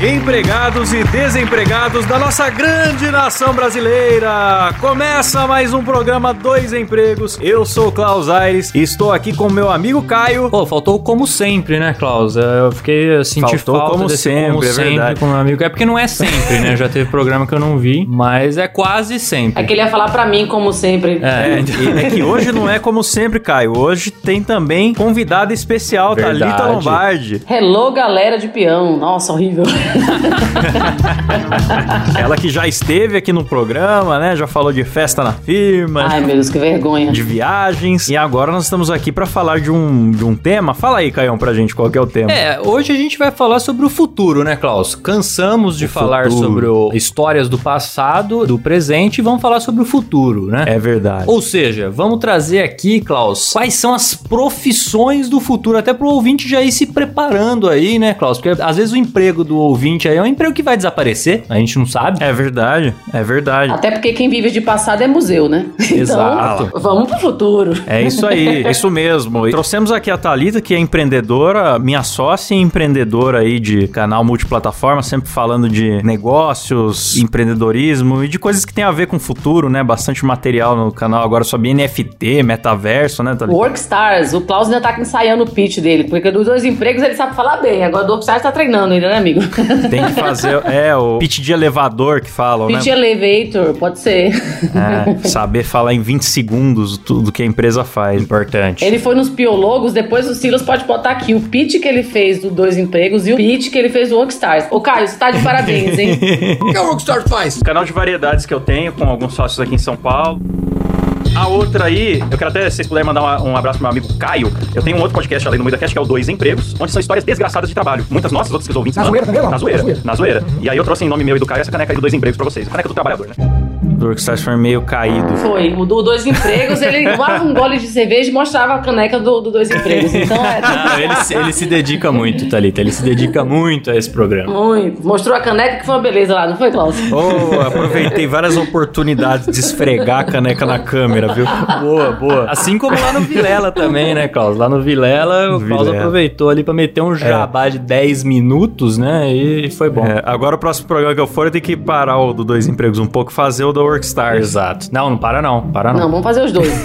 Empregados e desempregados da nossa grande nação brasileira! Começa mais um programa Dois Empregos. Eu sou o Klaus Aires e estou aqui com meu amigo Caio. Pô, faltou como sempre, né, Klaus? Eu fiquei senti Faltou falta como desse sempre, como é sempre verdade. com meu amigo. É porque não é sempre, né? Já teve programa que eu não vi, mas é quase sempre. É que ele ia falar pra mim, como sempre. É, É, e é que hoje não é como sempre, Caio. Hoje tem também convidada especial, Verdade. Thalita Lombardi. Hello, galera de peão. Nossa, horrível. Ela que já esteve aqui no programa, né? Já falou de festa na firma. Ai, meu Deus, que vergonha. de viagens. E agora nós estamos aqui para falar de um, de um tema. Fala aí, Caião, pra gente qual que é o tema. É, hoje a gente vai falar sobre o futuro, né, Klaus? Cansamos de O falar futuro. sobre o- histórias do passado, do presente e vamos falar sobre o futuro, né? É verdade. Ou seja, vamos trazer aqui, Klaus, quais são as profissões do futuro, até pro ouvinte já ir se preparando aí, né, Klaus? Porque às vezes o emprego do ouvinte aí é um emprego que vai desaparecer, a gente não sabe. É verdade, é verdade. Até porque quem vive de passado é museu, né? Exato. Então, vamos pro futuro. É isso aí, é isso mesmo. E trouxemos aqui a Thalita, que é empreendedora, minha sócia e empreendedora aí de canal multiplataforma, sempre falando de negócios, empreendedorismo e de coisas que tem a ver com o futuro, né? Bastante material no canal agora sobre NFT, metaverso, né, Thalita? Workstars, o Klaus ainda tá ensaiando o pitch dele, porque dos dois empregos ele sabe falar bem. Agora do Workstars tá treinando ainda, né, amigo? Tem que fazer, é, o pitch de elevador que falam, pitch né? elevator, pode ser. É, saber falar em 20 segundos tudo que a empresa faz. Importante. Ele foi nos piologos, depois o Silas pode botar aqui o pitch que ele fez do Dois Empregos e o pitch que ele fez do Workstars. Ô, Caio, você tá de parabéns, hein? O que a Rockstar faz? Canal de variedades que eu tenho com alguns sócios aqui em São Paulo. A outra aí, eu quero até, se vocês puderem mandar uma- um abraço pro meu amigo Caio. Eu tenho um outro podcast além do Muita Cast, que é o Dois Empregos, onde são histórias desgraçadas de trabalho. Muitas nossas, outras que os ouvintes Na zoeira também, não? Na zoeira. Na zoeira. Na zoeira. E aí eu trouxe em nome meu e do Caio essa caneca aí do Dois Empregos pra vocês. A caneca do trabalhador, né? O Workstars foi meio caído. Foi. O do Dois Empregos, ele tomava um gole de cerveja e mostrava a caneca do, do Dois Empregos. Então é. Não, ele, se- ele se dedica muito, Thalita. Ele se dedica muito a esse programa. Muito. Mostrou a caneca que foi uma beleza lá, não foi, Klaus? Oh, aproveitei várias oportunidades de esfregar a caneca na câmera, viu? Boa, boa. Assim como lá no Vilela também, né, Klaus? Lá no Vilela, o Klaus aproveitou ali pra meter um jabá de 10 minutos, né? E foi bom. É, agora o próximo programa que eu for, eu tenho que parar o do Dois Empregos um pouco e fazer o da Workstars. Exato. Não, não para não. Para não. Não, vamos fazer os dois.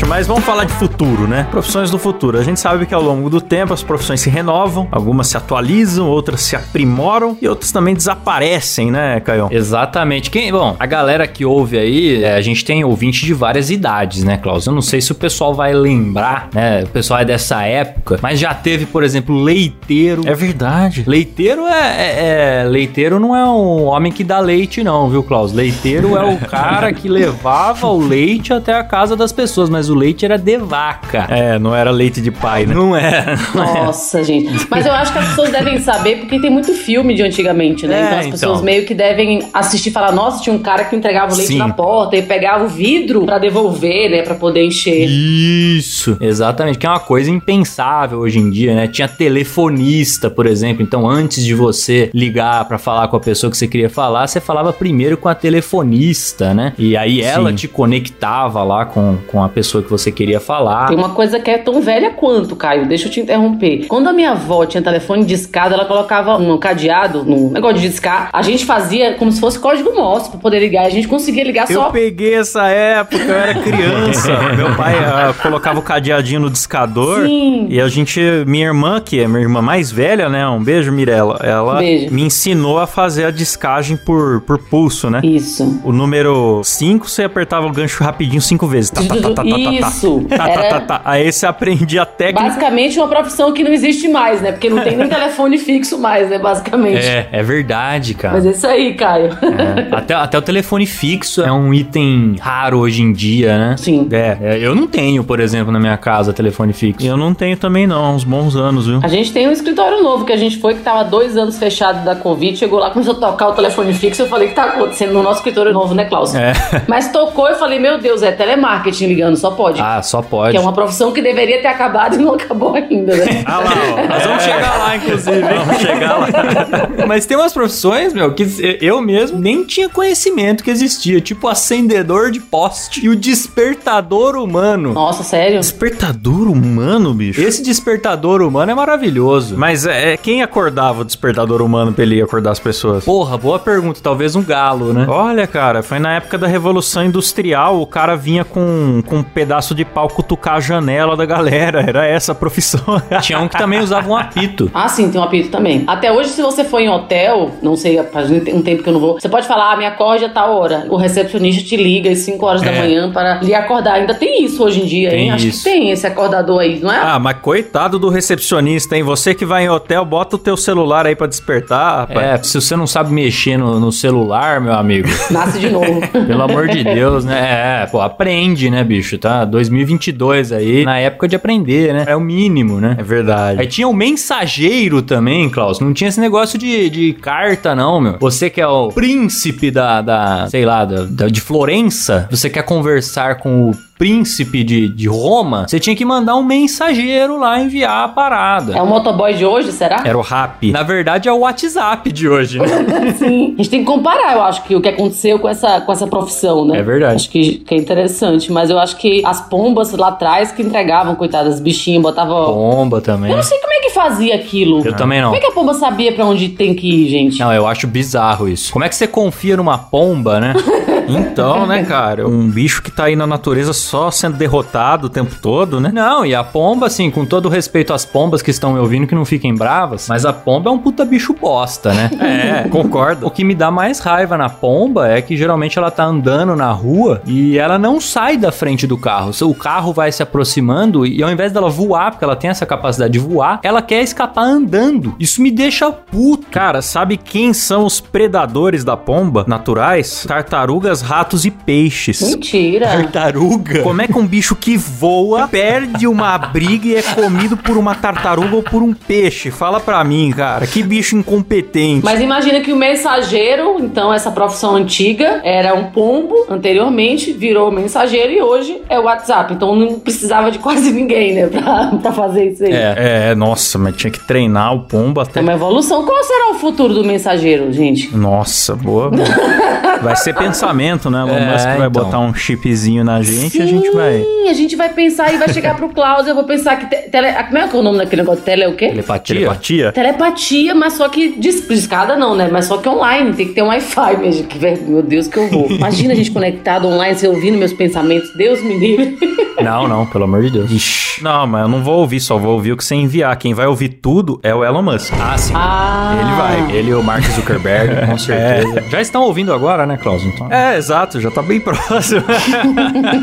gente, mas vamos falar de futuro, né? Profissões do futuro. A gente sabe que ao longo do tempo as profissões se renovam, algumas se atualizam, outras se aprimoram e outras também desaparecem, né, Caio? Exatamente. Quem, bom, a galera que ouve aí, é, a gente tem ouvinte de várias idades, né, Klaus? Eu não sei se o pessoal vai lembrar, né? O pessoal é dessa época, mas já teve, por exemplo, leiteiro. É verdade. Leiteiro é, é- é- Leiteiro não é um homem que dá leite, não, viu, Klaus? Leiteiro é o cara que levava o leite até a casa das pessoas, mas o leite era de vaca. É, não era leite de pai, né? Não é. Nossa, gente. Mas eu acho que as pessoas devem saber, porque tem muito filme de antigamente, né? É, então as pessoas então. meio que devem assistir e falar: nossa, tinha um cara que entregava o leite Sim. na porta e pegava o vidro pra devolver, né? Pra poder encher. Isso, exatamente, que é uma coisa impensável hoje em dia, né? Tinha telefonista, por exemplo, então antes de você ligar pra falar com a pessoa que você queria falar, você falava primeiro com a telefonista, né? E aí ela Sim. te conectava lá com, com a pessoa que você queria falar. Tem uma coisa que é tão velha quanto, Caio. Deixa eu te interromper. Quando a minha avó tinha telefone de escada, ela colocava um cadeado no negócio de discar. A gente fazia como se fosse código Morse pra poder ligar. A gente conseguia ligar Eu só. peguei essa época, eu era criança. Meu pai ah, colocava o cadeadinho no discador. Sim. E a gente, minha irmã, que é minha irmã mais velha, né? Um beijo, Mirella. Ela Beijo. me ensinou a fazer a descagem por, por pulso, né? Isso. O número 5, você apertava o gancho rapidinho cinco vezes. Tá, tá, tá, tá, tá, tá, Isso. Tá, tá, Era- tá, tá. Aí você aprendia a técnica. Basicamente uma profissão que não existe mais, né? Porque não tem nem telefone fixo mais, né? Basicamente. É, é verdade, cara. Mas é isso aí, Caio. É. Até, até o telefone fixo é um item raro hoje em dia, né? Sim. É. É, eu não tenho, por exemplo, na minha casa telefone fixo. Eu não tenho também, não, há uns bons anos, viu? A gente tem um escritório novo que a gente foi, que tava dois anos fechado da Covid. Chegou lá, começou a tocar o telefone fixo. Eu falei, o que tá acontecendo no nosso escritório novo, né, Klaus? É. Mas tocou eu falei, meu Deus, é telemarketing ligando, só pode. Ah, só pode. Que é uma profissão que deveria ter acabado e não acabou ainda, né? Ah lá, ó. Nós vamos chegar lá, inclusive. Vamos chegar lá. Mas tem umas profissões, meu, que eu mesmo nem tinha conhecimento que existia. Tipo acendedor de poste e o despertador humano. Nossa, sério? Despertador humano, bicho. Esse despertador humano é maravilhoso. Mas é, quem acordava o despertador humano pra ele acordar as pessoas? Porra, boa pergunta. Talvez um galo, né? Olha, cara, foi na época da Revolução Industrial, o cara vinha com, com pedaço de pau cutucar a janela da galera. Era essa a profissão. Tinha um que também usava um apito. Ah, sim, tem um apito também. Até hoje, se você for em hotel, não sei, faz um tempo que eu não vou, você pode falar, ah, me acorde a tal hora. O recepcionista te liga às 5 horas da É. manhã para lhe acordar. Ainda tem isso hoje em dia, Tem hein? Acho isso. que tem esse acordador aí, não é? Ah, mas coitado do recepcionista, hein? Você que vai em hotel, bota o teu celular aí pra despertar, rapaz. É, se você não sabe mexer no, no celular, meu amigo, Nasce de novo. pelo amor de Deus, né? É, pô, aprende, né, bicho? Tá 2022 aí, na época de aprender, né? É o mínimo, né? É verdade. Aí tinha o mensageiro também, Klaus. Não tinha esse negócio de, de carta, não, meu. Você que é o príncipe da, da sei lá, da, da- de Florença, você quer conversar com o príncipe de, de Roma, você tinha que mandar um mensageiro lá enviar a parada. É o motoboy de hoje, será? Era o rap. Na verdade, é o WhatsApp de hoje, né? Sim. A gente tem que comparar, eu acho, que o que aconteceu com essa, com essa profissão, né? É verdade. Acho que, que é interessante. Mas eu acho que as pombas lá atrás que entregavam, coitadas, bichinhos, botavam. Bomba também. Eu não sei como é que fazia aquilo. Eu também não. Como é que a pomba sabia pra onde tem que ir, gente? Não, eu acho bizarro isso. Como é que você confia numa pomba, né? Então, né, cara? Um bicho que tá aí na natureza só sendo derrotado o tempo todo, né? Não, e a pomba, assim, com todo respeito às pombas que estão me ouvindo, que não fiquem bravas, mas a pomba é um puta bicho bosta, né? É, concordo. O que me dá mais raiva na pomba é que geralmente ela tá andando na rua e ela não sai da frente do carro. O carro vai se aproximando e ao invés dela voar, porque ela tem essa capacidade de voar, ela quer escapar andando. Isso me deixa puto. Cara, sabe quem são os predadores da pomba naturais? Tartarugas, ratos e peixes. Mentira. Tartaruga? Como é que um bicho que voa perde uma briga e é comido por uma tartaruga ou por um peixe? Fala pra mim, cara. Que bicho incompetente. Mas imagina que o mensageiro, então essa profissão antiga, era um pombo anteriormente, virou mensageiro e hoje é o WhatsApp. Então não precisava de quase ninguém, né, pra, pra fazer isso aí. É. É, nossa, mas tinha que treinar o pombo até. É uma evolução. Qual será o futuro do mensageiro, gente? Nossa, boa. boa. Vai ser pensamento, né? Elon É, Musk vai então. botar um chipzinho na gente e a gente vai. Sim, a gente vai pensar e vai chegar pro Klaus. Eu vou pensar que. te- tele, como é que é o nome daquele negócio? Tele o quê? Telepatia? Telepatia? Telepatia, mas só que dis- discada não, né? Mas só que online, tem que ter um Wi-Fi mesmo. Que, meu Deus, que eu vou. Imagina a gente conectado online, você ouvindo meus pensamentos. Deus me livre. Não, não, pelo amor de Deus. Ixi. Não, mas eu não vou ouvir, só vou ouvir o que você enviar. Quem vai ouvir tudo é o Elon Musk. Ah, sim. Ah, Ele vai. Ele e o Mark Zuckerberg, com certeza. Já estão ouvindo agora, né, Klaus? Então, É, exato, já tá bem próximo.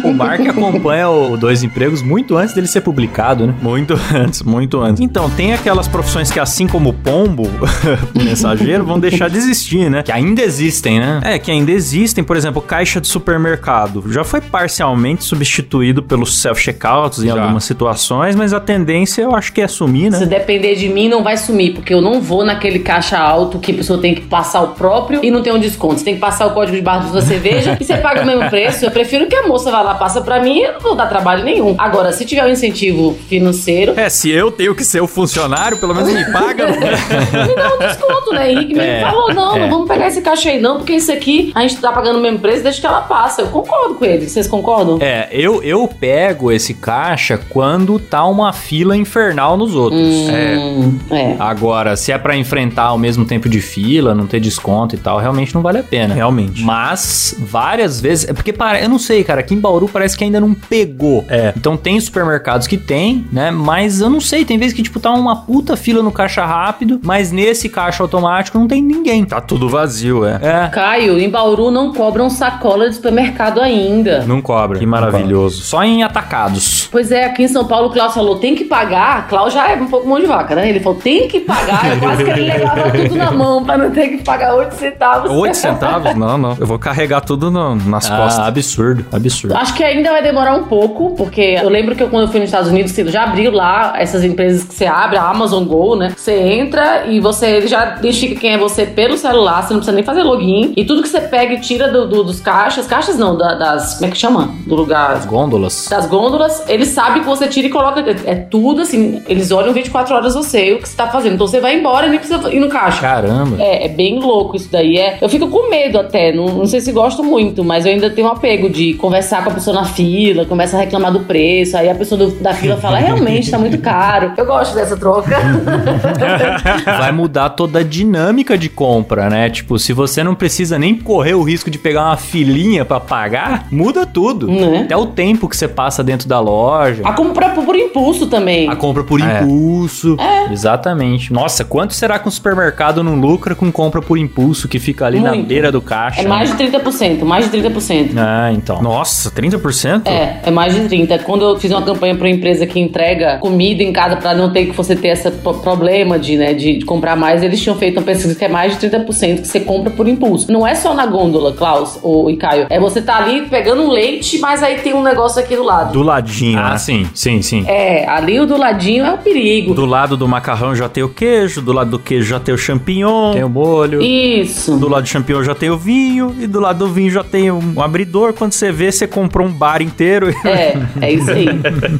o Mark acompanha o Dois Empregos muito antes dele ser publicado, né? Muito antes, muito antes. Então, tem aquelas profissões que, assim como o pombo, o mensageiro, vão deixar de existir, né? Que ainda existem, né? É, que ainda existem, por exemplo, caixa de supermercado. Já foi parcialmente substituído pelos self-checkouts em Já. algumas situações, mas a tendência eu acho que é sumir, Se né? depender de mim, não vai sumir, porque eu não vou naquele caixa alto que a pessoa tem que passar o próprio e não tem um desconto. Você tem que passar o código de barra da sua cerveja e você paga o mesmo preço. Eu prefiro que a moça vá lá, passa pra mim e eu não vou dar trabalho nenhum. Agora, se tiver um incentivo financeiro, É, se eu tenho que ser o funcionário, pelo menos me paga. me dá um desconto, né? Henrique mesmo É, falou: não, é. não vamos pegar esse caixa aí, não, porque isso aqui a gente tá pagando o mesmo preço, deixa que ela passa. Eu concordo com ele. Vocês concordam? É, eu, eu pego esse caixa quando tá uma fila infernal nos outros. Hum, é. Agora, se é pra enfrentar o mesmo tempo de fila, não ter desconto e tal, realmente não vale a pena. Realmente. Mas, várias vezes. É porque, para, eu não sei, cara. Aqui em Bauru parece que ainda não pegou. É. Então tem supermercados que tem, né? Mas eu não sei. Tem vezes que, tipo, tá uma puta fila no caixa rápido, mas nesse caixa automático não tem ninguém. Tá tudo vazio, é. É. Caio, em Bauru não cobram sacola de supermercado ainda. Não cobra. Que maravilhoso. cobra. Só em atacados. Pois é, aqui em São Paulo o Klaus falou, tem que pagar. Klaus já é um pouco mão de vaca, né? Ele falou, tem que pagar. Eu quase que ele levava tudo na mão pra não ter que pagar 8 centavos. 8 centavos? Não, não. Eu vou carregar tudo no- nas costas. Ah, absurdo, absurdo. Acho que ainda vai demorar um pouco, porque eu lembro que eu, quando eu fui nos Estados Unidos, já abriu lá essas empresas que você abre, a Amazon Go, né? Você entra e você ele já identifica quem é você pelo celular, você não precisa nem fazer login. E tudo que você pega e tira do- do- dos caixas, caixas não, da- das. Como é que chama? Do lugar. Gôndolas. Das gôndolas, eles sabem que você tira e coloca. É, é tudo assim, eles olham 24 horas você, o que você tá fazendo. Então você vai embora e nem precisa ir no caixa. Caramba. É, é bem louco isso daí. É, eu fico com medo até, não, não sei se gosto muito, mas eu ainda tenho um apego de conversar com a pessoa na fila, começa a reclamar do preço, aí a pessoa do- da fila fala, realmente tá muito caro. Eu gosto dessa troca. Vai mudar toda a dinâmica de compra, né? Tipo, se você não precisa nem correr o risco de pegar uma filinha pra pagar, muda tudo. Né? Até o tempo que você passa dentro da loja. a compra por impulso também. A compra por É. impulso. Exatamente. Nossa, quanto será que um supermercado não lucra com compra por impulso que fica ali na Muito. beira do caixa? É mais de 30%, mais de 30%. Ah, então. Nossa, 30%? É, é mais de 30. Quando eu fiz uma campanha para uma empresa que entrega comida em casa para não ter que você ter esse pro- problema de, né, de, de comprar mais, eles tinham feito uma pesquisa que é mais de 30% que você compra por impulso. Não é só na gôndola, Klaus ou e Caio. É você tá ali pegando um leite, mas aí tem um negócio aqui do lado. Do ladinho, Ah, né? sim, sim, sim. É, ali o do ladinho é o perigo. Do lado do macarrão já tem o queijo, do lado do queijo já tem o champignon. Tem o molho. Isso. Do lado do champignon já tem o vinho e do lado do vinho já tem um abridor. Quando você vê, você comprou um bar inteiro. É, é isso aí.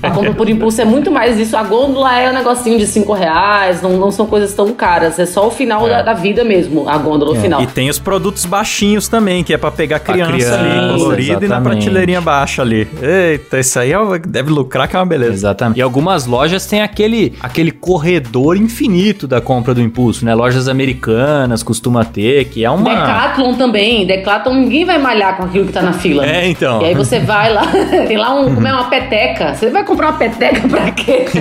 A compra por impulso é muito mais isso. A gôndola é um negocinho de 5 reais, não, não são coisas tão caras. É só o final da, da vida mesmo, a gôndola, o final. E tem os produtos baixinhos também, que é pra pegar criança, criança, ali, colorido e na prateleirinha baixa ali. Eita, isso aí é deve lucrar que é uma beleza. Exatamente. E algumas lojas têm aquele, aquele corredor infinito da compra do impulso, né? Lojas americanas costuma ter, que é uma. Decathlon também. Decathlon, ninguém vai malhar com aquilo que tá na fila. É, então. E aí você vai lá, tem lá um, como é, uma peteca. Você vai comprar uma peteca pra quê?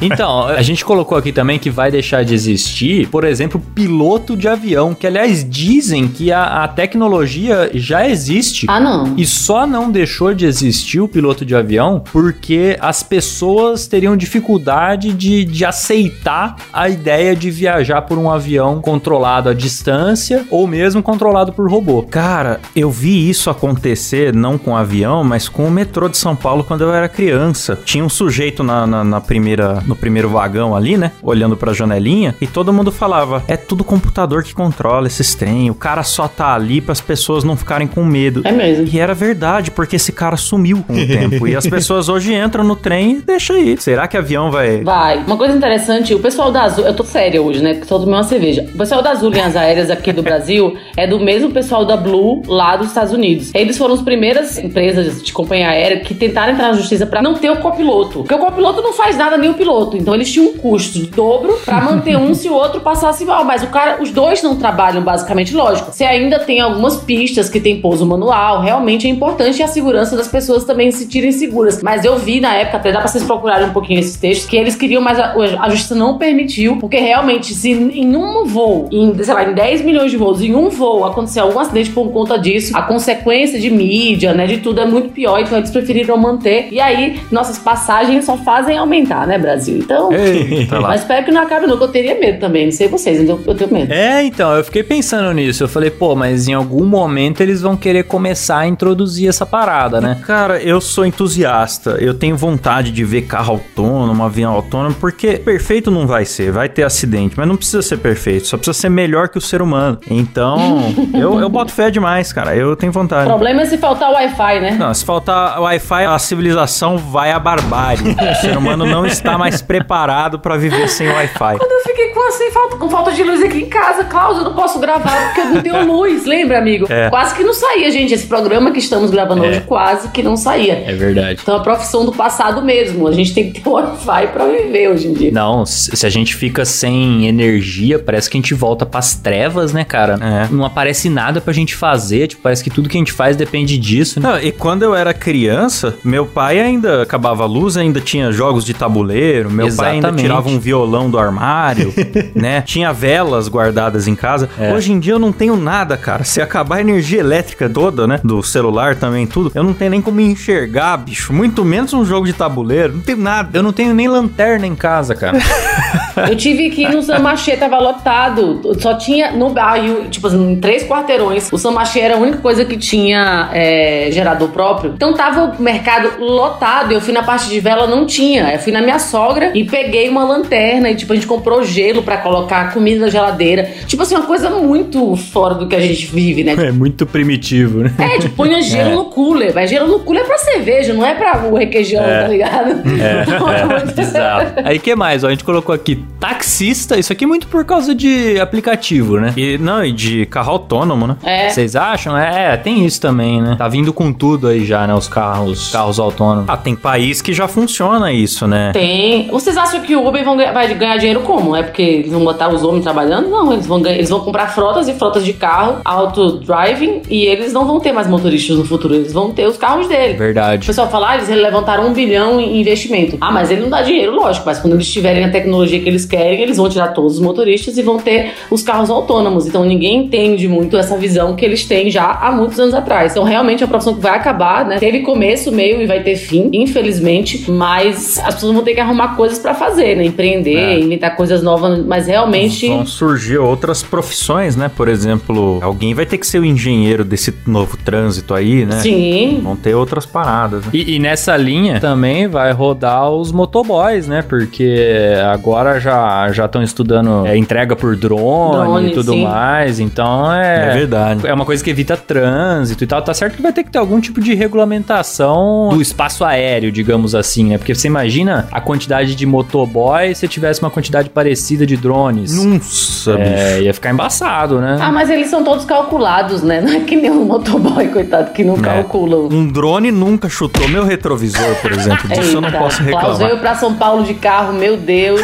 Então, a gente colocou aqui também que vai deixar de existir, por exemplo, piloto de avião, que aliás dizem que a, a tecnologia já existe. ah, não. E só não deixou de existir o piloto de avião porque as pessoas teriam dificuldade de, de aceitar a ideia de viajar por um avião controlado à distância ou mesmo controlado por robô. Cara, eu vi isso acontecer não com avião, mas com o metrô de São Paulo quando eu era criança. Tinha um sujeito na, na, na primeira, no primeiro vagão ali, né? Olhando pra janelinha, e todo mundo falava: é tudo computador que controla esses trem. O cara só tá ali para as pessoas não ficarem com medo. É mesmo. E era verdade, porque esse cara sumiu com o tempo. E as pessoas hoje entram no trem e deixa aí. Será que avião vai. Vai. Uma coisa interessante, o pessoal da Azul, eu tô séria hoje, né? Porque só tomei uma cerveja. O pessoal da Azul Linhas Aéreas aqui do Brasil é do mesmo pessoal da Blue lá dos Estados Unidos. Eles foram as primeiras empresas de companhia aérea que tentaram entrar na justiça pra não ter o copiloto. Porque o copiloto não faz nada nem o piloto. Então eles tinham um custo de dobro pra manter um se o outro passasse mal. Mas o cara, os dois não trabalham basicamente, lógico. Você ainda tem algumas pistas que tem pouso manual, realmente é importante a segurança das pessoas também se sentirem seguras. Mas eu vi na época, até dá pra vocês procurarem um pouquinho esses textos, que eles queriam, mas a, a justiça não permitiu, porque realmente, se em um voo, em, sei lá, em 10 milhões de voos, em um voo acontecer algum acidente por conta disso, a consequência de mídia, né, de tudo é muito pior, então eles preferiram manter. E aí, nossas passagens só fazem aumentar, né, Brasil? Então. Eita lá. Mas espero que não acabe nunca. Eu teria medo também, não sei vocês, então eu tenho medo. É, então, eu fiquei pensando nisso. Eu falei, pô, mas em algum momento eles vão querer começar a introduzir essa parada, né? Cara, eu sou entusiasta. Eu tenho vontade de ver carro autônomo, avião autônomo, porque perfeito não vai ser, vai ter acidente, mas não precisa ser perfeito, só precisa ser melhor que o ser humano. Então, eu, eu boto fé demais, cara. Eu tenho O vontade. problema é se faltar Wi-Fi, né? Não, se faltar Wi-Fi, a civilização vai à barbárie. O ser humano não está mais preparado para viver sem Wi-Fi. Quando eu fiquei com, assim, falta, com falta de luz aqui em casa, Cláudio, eu não posso gravar porque eu não tenho luz, lembra, amigo? É. Quase que não saía, gente. Esse programa que estamos gravando É. hoje quase que não saía. É verdade. Então, a profissão do passado mesmo. A gente tem que ter Wi-Fi pra viver hoje em dia. Não, se se a gente fica sem energia, parece que a gente volta pras trevas, né, cara? É. Não aparece nada pra gente fazer, tipo, parece que tudo que a gente faz depende disso, né? Não, e quando eu era criança, meu pai ainda acabava a luz, ainda tinha jogos de tabuleiro, meu pai ainda Exatamente. tirava um violão do armário, né? Tinha velas guardadas em casa. É. Hoje em dia eu não tenho nada, cara. Se acabar a energia elétrica toda, né? Do celular também, tudo. eu não tenho nem como enxergar, bicho. Muito menos um jogo de tabuleiro. Não tem nada. Eu não tenho nem lanterna em casa, cara. Eu tive que ir no Samachê, tava lotado. Só tinha no bairro, tipo assim, em três quarteirões. O Samachê era a única coisa que tinha é, gerador próprio. Então tava o mercado lotado. Eu fui na parte de vela, não tinha. Eu fui na minha sogra e peguei uma lanterna e, tipo, a gente comprou gelo pra colocar comida na geladeira. Tipo assim, uma coisa muito fora do que a gente vive, né? É muito primitivo, né? É, tipo, punha gelo É. no cooler. Mas gelo no cooler é pra cerveja, não é pra o requeijão, tá ligado? Então, É, muito- bizarro. Aí que mais? Ó, a gente colocou aqui taxista. Isso aqui é muito por causa de aplicativo, né? E, não, e de carro autônomo, né? É. Vocês acham? É, tem isso também, né? Tá vindo com tudo aí já, né? Os carros, carros autônomos. Ah, tem país que já funciona isso, né? Tem. Vocês acham que o Uber vão vai ganhar dinheiro como? É porque eles vão botar os homens trabalhando? Não, eles vão, ganhar- eles vão comprar frotas e frotas de carro, auto-driving, e eles não vão ter mais motoristas no futuro, eles vão ter os carros dele. O Verdade. pessoal fala, ah, eles levantaram um bilhão em investimento. Ah, mas ele não dá dinheiro, lógico. Mas quando eles tiverem a tecnologia que eles querem, eles vão tirar todos os motoristas e vão ter os carros autônomos. Então ninguém entende muito essa visão que eles têm já há muitos anos atrás. Então realmente é uma profissão que vai acabar, né? Teve começo, meio e vai ter fim, infelizmente. Mas as pessoas vão ter que arrumar coisas pra fazer, né? Empreender, É. inventar coisas novas. Mas realmente. Vão surgir outras profissões, né? Por exemplo, alguém vai ter que ser o engenheiro desse novo trânsito aí, né? Sim. Vão ter outras paradas, né? E, e nessa linha também vai rodar os motoboys, né? Porque agora já já estão estudando é, entrega por drone, Drone, e tudo sim. mais. Então é. É verdade. É uma coisa que evita trânsito e tal. Tá certo que vai ter que ter algum tipo de regulamentação do espaço aéreo, digamos assim, né? Porque você imagina a quantidade de motoboy se tivesse uma quantidade parecida de drones. Nossa, É, bicho. ia ficar embaçado, né? Ah, mas eles são todos calculados, né? Não é que nem um motoboy, coitado, que não calculam. Um drone nunca chutou meu retrovisor, por exemplo. Disso eu não Eita, posso Klaus reclamar. veio pra São Paulo de carro, meu Deus.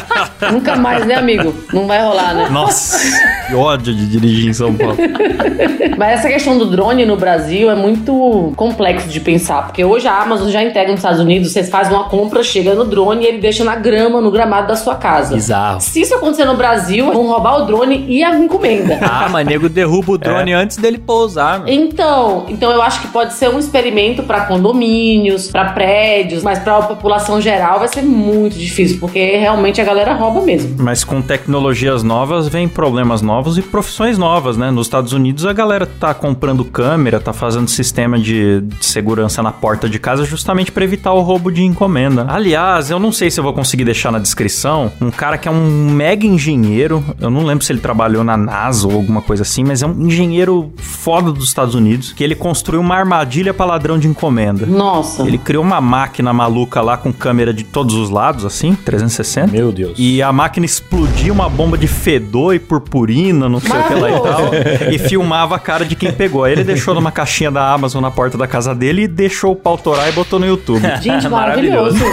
Nunca mais, né, amigo? Não vai rolar, né? Nossa, que ódio de dirigir em São Paulo. Mas essa questão do drone no Brasil é muito complexo de pensar, porque hoje a Amazon já entrega nos Estados Unidos, vocês fazem uma compra, chega no drone e ele deixa na grama, no gramado da sua casa. Bizarro. Se isso acontecer no Brasil, vão roubar o drone e a encomenda. Ah, mas nego derruba o drone antes dele pousar, meu. Então, então eu acho que pode ser um experimento para condomínios, para prédios, mas para a população geral vai ser muito difícil, porque realmente a galera rouba mesmo. Mas com tecnologias novas vem problemas novos e profissões novas, né? Nos Estados Unidos a galera tá comprando câmera, tá fazendo sistema de, de segurança na porta de casa justamente para evitar o roubo de encomenda. Aliás, eu não sei se eu vou conseguir deixar na descrição um cara que é um mega engenheiro, eu não lembro se ele trabalhou na NASA ou alguma coisa assim, mas é um engenheiro foda dos Estados Unidos que ele construiu uma armadilha para ladrão de encomenda. Nossa. Ele criou uma máquina maluca lá com câmera de todos os lados, assim, 360. Meu Deus. E a máquina explodia uma bomba de fedor e purpurina, não sei o que lá e tal. E filmava a cara de quem pegou. Aí ele deixou numa caixinha da Amazon na porta da casa dele e deixou o pau torar e botou no YouTube. Gente, maravilhoso.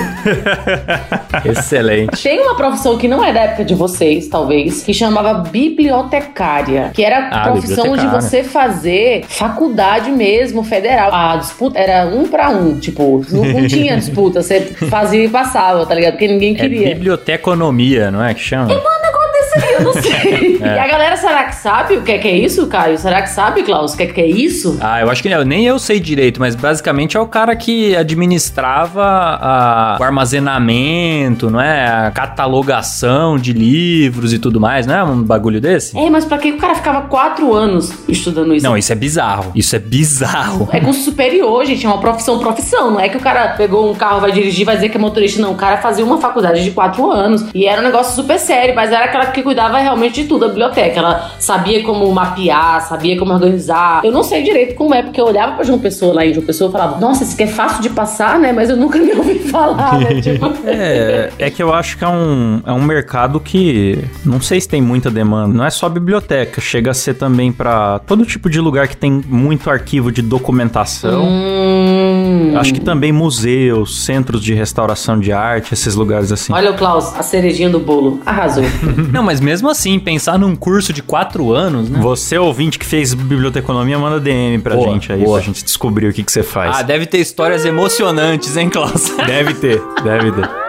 Excelente. Tem uma profissão que não é da época de vocês, talvez, que chamava bibliotecária, que era a Ah, profissão de você fazer faculdade mesmo, federal. A disputa era um pra um, tipo, não, não tinha disputa, você fazia e passava, tá ligado? Porque ninguém É queria. biblioteconomia, não é que chama? Eu não sei. E a galera, será que sabe o que é, que é isso, Caio? Será que sabe, Klaus, o que é, que é isso? Ah, eu acho que não, nem eu sei direito, mas basicamente é o cara que administrava a- o armazenamento, não é? A catalogação de livros e tudo mais, não é um bagulho desse? É, mas pra que o cara ficava quatro anos estudando isso? Não, isso é bizarro. Isso é bizarro. É curso superior, gente. É uma profissão, profissão. Não é que o cara pegou um carro, vai dirigir, vai dizer que é motorista. Não, o cara fazia uma faculdade de quatro anos. E era um negócio super sério, mas era aquela que cuidava realmente de tudo, biblioteca. Ela sabia como mapear, sabia como organizar. Eu não sei direito como é, porque eu olhava pra João Pessoa lá em João Pessoa e falava, nossa, isso aqui é fácil de passar, né? Mas eu nunca me ouvi falar, né? Tipo... É, é que eu acho que é um, é um mercado que não sei se tem muita demanda. Não é só biblioteca, chega a ser também pra todo tipo de lugar que tem muito arquivo de documentação. Hum. Acho que também museus, centros de restauração de arte, esses lugares assim. Olha o Klaus, a cerejinha do bolo. Arrasou. Não, mas mesmo assim, pensar num curso de quatro anos, né? Você, ouvinte que fez biblioteconomia, manda DM pra Boa, gente aí, boa. pra gente descobrir o que, que você faz. Ah, deve ter histórias emocionantes, hein, Klaus? Deve ter, deve ter.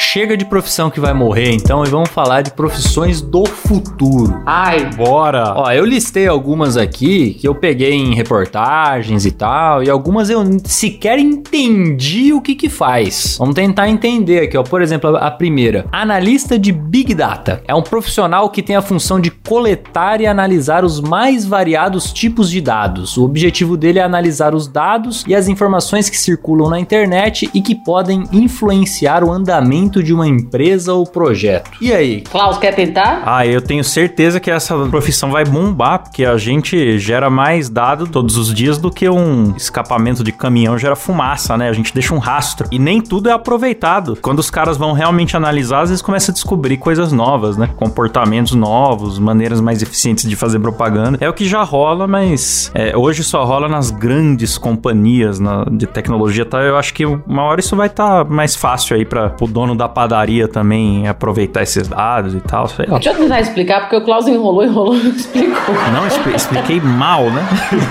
Chega de profissão que vai morrer, então, e vamos falar de profissões do futuro. Ai, Bora! Ó, eu listei algumas aqui que eu peguei em reportagens e tal, e algumas eu sequer entendi o que que faz. Vamos tentar entender aqui, ó. Por exemplo, a primeira, analista de Big Data. É um profissional que tem a função de coletar e analisar os mais variados tipos de dados. O objetivo dele é analisar os dados e as informações que circulam na internet e que podem influenciar o andamento de uma empresa ou projeto. E aí? Klaus, quer tentar? Ah, eu tenho certeza que essa profissão vai bombar, porque a gente gera mais dado todos os dias do que um escapamento de caminhão gera fumaça, né? A gente deixa um rastro. E nem tudo é aproveitado. Quando os caras vão realmente analisar, às vezes começa a descobrir coisas novas, né? Comportamentos novos, maneiras mais eficientes de fazer propaganda. É o que já rola, mas é, hoje só rola nas grandes companhias na- de tecnologia, tá? Eu acho que uma hora isso vai estar mais fácil aí para o dono da padaria também aproveitar esses dados e tal, sei lá. Deixa eu tentar explicar, porque o Klaus enrolou, enrolou e não explicou. Não, expli- expliquei mal, né?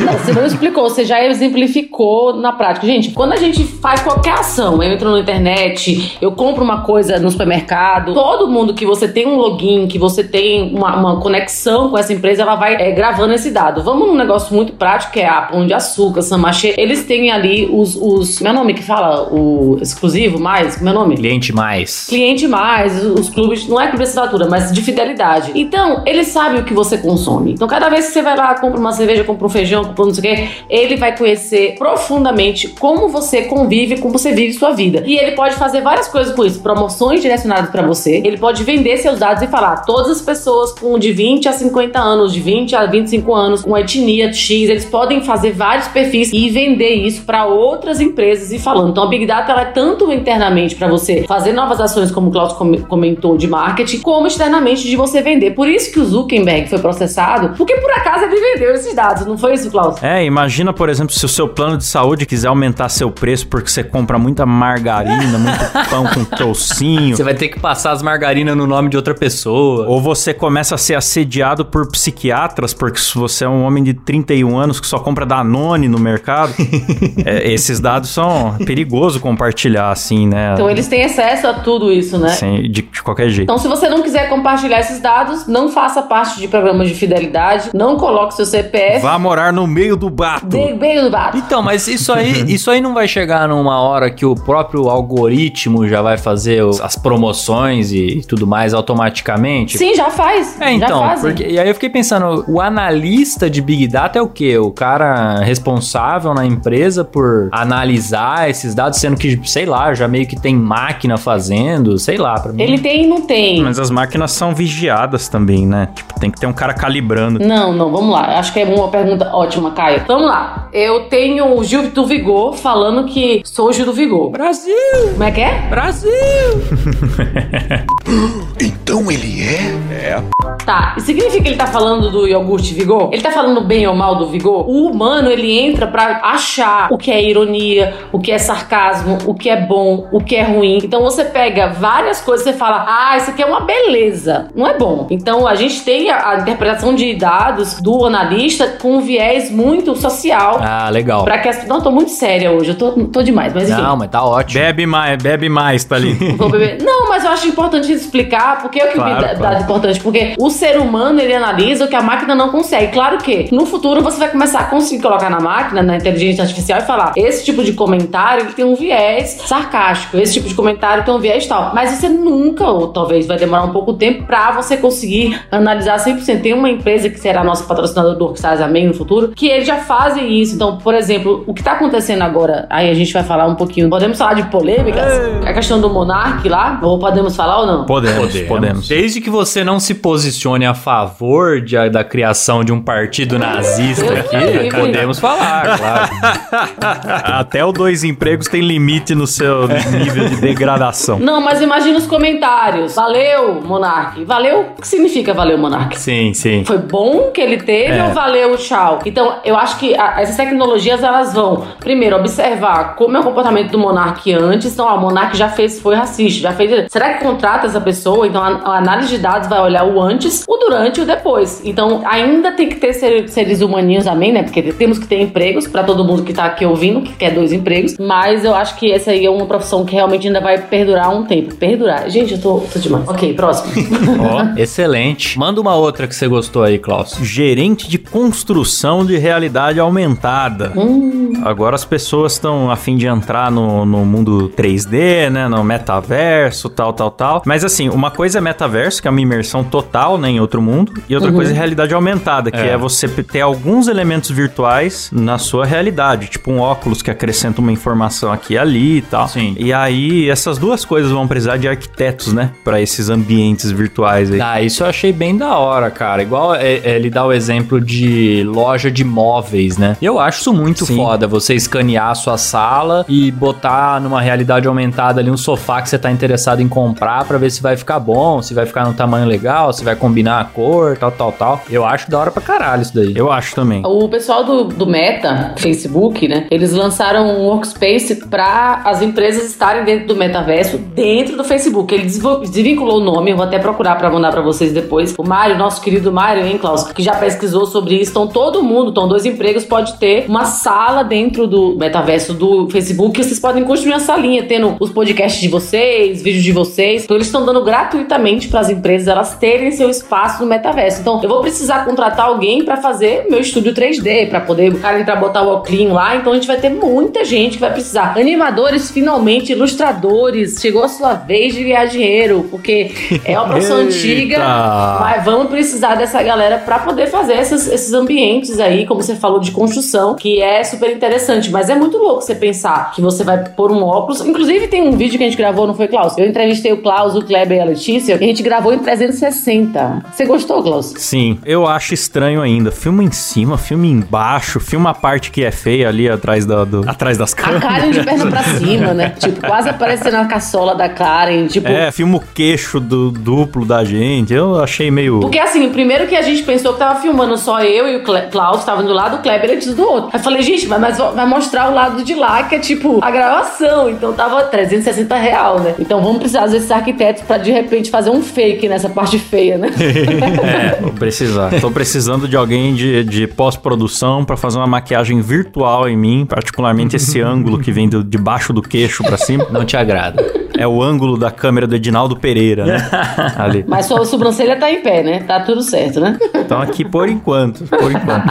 Não, você não explicou, você já exemplificou na prática. Gente, quando a gente faz qualquer ação, eu entro na internet, eu compro uma coisa no supermercado, todo mundo que você tem um login, que você tem uma, uma conexão com essa empresa, ela vai é, gravando esse dado. Vamos num negócio muito prático, que é a Pão de Açúcar, Samachê. Eles têm ali os, os... Meu nome que fala? O exclusivo mais? Meu nome? Cliente mais. Cliente mais, os clubes, não é clube de assinatura, mas de fidelidade. Então, ele sabe o que você consome. Então, cada vez que você vai lá, compra uma cerveja, compra um feijão, compra não sei o quê, ele vai conhecer profundamente como você convive, como você vive sua vida. E ele pode fazer várias coisas com isso, promoções direcionadas pra você. Ele pode vender seus dados e falar: todas as pessoas com de 20 a 50 anos, de 20 a 25 anos, com etnia X, eles podem fazer vários perfis e vender isso pra outras empresas e falando. Então, a Big Data ela é tanto internamente pra você fazer novas ações, como o Klaus com- comentou, de marketing, como externamente de você vender. Por isso que o Zuckerberg foi processado, porque por acaso ele vendeu esses dados, não foi isso, Klaus? É, imagina, por exemplo, se o seu plano de saúde quiser aumentar seu preço porque você compra muita margarina, muito pão com toucinho. Você vai ter que passar as margarinas no nome de outra pessoa. Ou você começa a ser assediado por psiquiatras, porque se você é um homem de 31 anos que só compra Danone no mercado, é, esses dados são perigoso compartilhar, assim, né? Então eles têm acesso tudo isso, né? Sem- de, de qualquer jeito. Então, se você não quiser compartilhar esses dados, não faça parte de programas de fidelidade, não coloque seu CPF. Vá morar no meio do bato. De meio do bar. Então, mas isso aí, isso aí não vai chegar numa hora que o próprio algoritmo já vai fazer as promoções e tudo mais automaticamente? Sim, já faz. É, então, porque, e aí eu fiquei pensando, o analista de Big Data é o quê? O cara responsável na empresa por analisar esses dados, sendo que, sei lá, já meio que tem máquina fazendo, sei lá, pra mim. Ele tem e não tem. Mas as máquinas são vigiadas também, né? Tipo, tem que ter um cara calibrando. Não, não, vamos lá. Acho que é uma pergunta ótima, Caio. Vamos lá. Eu tenho o Gil do Vigor falando que sou o Gil do Vigor. Brasil! Como é que é? Brasil! Então ele é? Tá. E significa que ele tá falando do iogurte Vigor? Ele tá falando bem ou mal do Vigor? O humano, ele entra pra achar o que é ironia, o que é sarcasmo, o que é bom, o que é ruim. Então você pega várias coisas e você fala, ah, isso aqui é uma beleza. Não é bom. Então a gente tem a, a interpretação de dados do analista com um viés muito social. Ah, legal. Pra que as... Não, eu tô muito séria hoje, eu tô, tô demais, mas enfim. Não, mas tá ótimo. Bebe mais, bebe mais, tá ali. Vou beber. Não, mas eu acho importante explicar porque é o que Claro, me dá claro. dá importante. Porque o ser humano ele analisa o que a máquina não consegue. Claro que no futuro você vai começar a conseguir colocar na máquina, na inteligência artificial, e falar: esse tipo de comentário ele tem um viés sarcástico, esse tipo de comentário tem um viés tal. Mas você nunca, ou talvez vai demorar um pouco tempo, pra você conseguir analisar 100%. Tem uma empresa que será nosso patrocinador do Orquestrais Amém no futuro, que eles já fazem isso. Então, por exemplo, o que tá acontecendo agora, aí a gente vai falar um pouquinho. Podemos falar de polêmicas? A questão do Monark lá? Ou podemos falar ou não? Podemos, podemos. Desde que você não se posicione a favor de- da criação de um partido nazista Eu aqui, podemos falar, claro. Até o dois empregos tem limite no seu nível de degradação. Não, mas imagina os comentários. Valeu, Monark. Valeu? O que significa valeu, Monark? Sim, sim. Foi bom que ele teve É. ou valeu, tchau? Então, eu acho que a- essas tecnologias elas vão, primeiro, observar como é o comportamento do monarca antes. Então, ó, o monarca já fez, foi racista, já fez. Será que contrata essa pessoa? Então, a, a análise de dados vai olhar o antes, o durante e o depois. Então, ainda tem que ter ser- seres humaninhos também, né? Porque temos que ter empregos pra todo mundo que tá aqui ouvindo, que quer dois empregos. Mas eu acho que essa aí é uma profissão que realmente ainda vai perdurar um tempo. Perdurar. Gente, eu tô, tô demais. Ok, próximo. Ó, excelente. Manda uma outra que você gostou aí, Klaus. Gerente de construção de realidade aumentada. Agora as pessoas estão a fim de entrar no, no mundo 3D, né? No metaverso, tal, tal, tal. Mas assim, uma coisa é metaverso, que é uma imersão total, né? Em outro mundo. E outra coisa é realidade aumentada, que é. É. você ter alguns elementos virtuais na sua realidade. Tipo um óculos que acrescenta uma informação aqui e ali e tal. Sim. E aí, essas duas coisas vão precisar de arquitetos, né? Pra esses ambientes virtuais aí. Ah, isso eu achei bem da hora, cara. Igual é, é, ele dá o exemplo de loja de móveis, né? Eu acho isso muito Sim. foda, você escanear a sua sala e botar numa realidade aumentada ali um sofá que você tá interessado em comprar pra ver se vai ficar bom, se vai ficar no tamanho legal, se vai combinar a cor, tal, tal, tal. Eu acho da hora pra caralho isso daí. Eu acho também. O pessoal do, do Meta, Facebook, né? Eles lançaram um workspace para as empresas estarem dentro do metaverso, dentro do Facebook. Ele desvinculou o nome, eu vou até procurar para mandar para vocês depois. O Mário, nosso querido Mário, hein, Klaus, que já pesquisou sobre isso. Então, todo mundo, então, dois empregos, pode ter uma sala dentro do metaverso do Facebook. Vocês podem construir uma salinha, tendo os podcasts de vocês, vídeos de vocês. Então, eles estão dando gratuitamente para as empresas elas terem seu espaço no metaverso. Então, eu vou precisar contratar alguém para fazer meu estúdio 3D, para poder o cara entrar botar o óculos lá. Então, a gente vai ter muita gente que vai precisar. Animadores, finalmente, ilustradores. Chegou a sua vez de ganhar dinheiro, porque é uma profissão antiga, mas vamos precisar dessa galera para poder fazer esses, esses ambientes aí, como você falou, de construção, que é super interessante. Mas é muito louco você pensar que você vai pôr um óculos. Inclusive, tem um vídeo que a gente gravou, não foi, Klaus? Eu entrevistei o Klaus, o Kleber e a Letícia, e a gente gravou em 360. Você gostou, Klaus? Sim, eu acho estranho ainda. Filma em cima, filma embaixo, filma a parte que é feia ali atrás, da, do, atrás das A câmeras. Karen de perna pra cima, né? Tipo, quase aparecendo a caçola da Karen. Tipo, É, filma o queixo do duplo da gente. Eu achei meio. Porque assim, primeiro que a gente pensou que tava filmando só eu e o Cle- Klaus, tava do lado, o Kleber antes do outro. Aí eu falei, gente, mas, mas vai mostrar o lado de lá, que é tipo a gravação. Então tava 360 real, né? Então vamos precisar desses arquitetos pra de repente fazer um fake nessa parte feia, né? É, vou precisar. Tô precisando de alguém de, de pós-produção pra fazer uma maquiagem virtual em mim, particularmente esse ângulo que vem do, de baixo do queixo pra cima. Não te agrada. É o ângulo da câmera do Edinaldo Pereira, né? Ali. mas sua sobrancelha tá em pé, né? Tá tudo certo, né? Então aqui por enquanto, por enquanto.